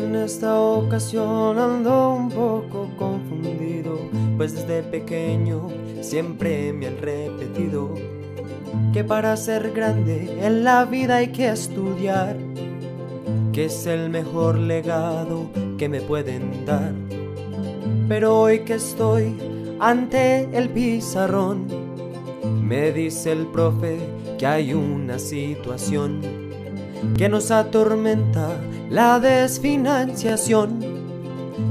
esta ocasión ando un poco confundido, pues desde pequeño siempre me han repetido que para ser grande en la vida hay que estudiar, que es el mejor legado que me pueden dar. Pero hoy que estoy ante el pizarrón, me dice el profe que hay una situación que nos atormenta la desfinanciación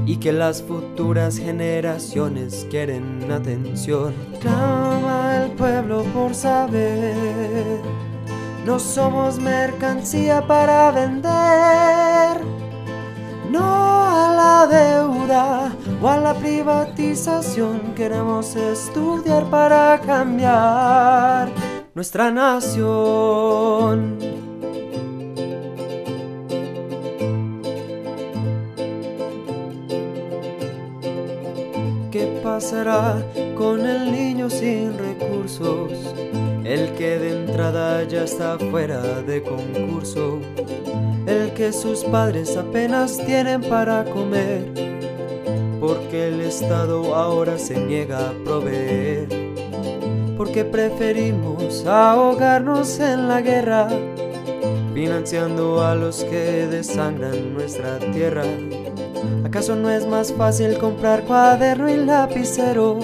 y que las futuras generaciones quieren atención. Clama el pueblo por saber, no somos mercancía para vender, no a la deuda o a la privatización, queremos estudiar para cambiar nuestra nación. ¿Qué pasará con el niño sin recursos? El que de entrada ya está fuera de concurso. El que sus padres apenas tienen para comer. Porque el Estado ahora se niega a proveer. Porque preferimos ahogarnos en la guerra. Financiando a los que desangran nuestra tierra. ¿Acaso no es más fácil comprar cuaderno y lapicero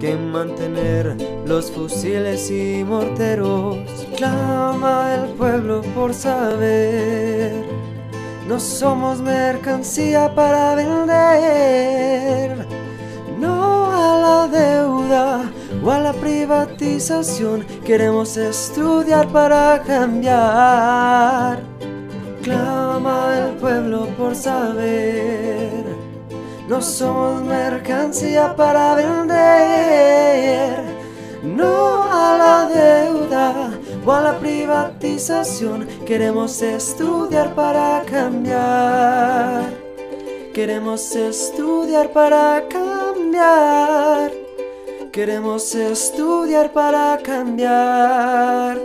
que mantener los fusiles y morteros? Clama el pueblo por saber. No somos mercancía para vender, o a la privatización. Queremos estudiar para cambiar clama el pueblo por saber. No somos mercancía para vender, no a la deuda o a la privatización. Queremos estudiar para cambiar. Queremos estudiar para cambiar. Queremos estudiar para cambiar.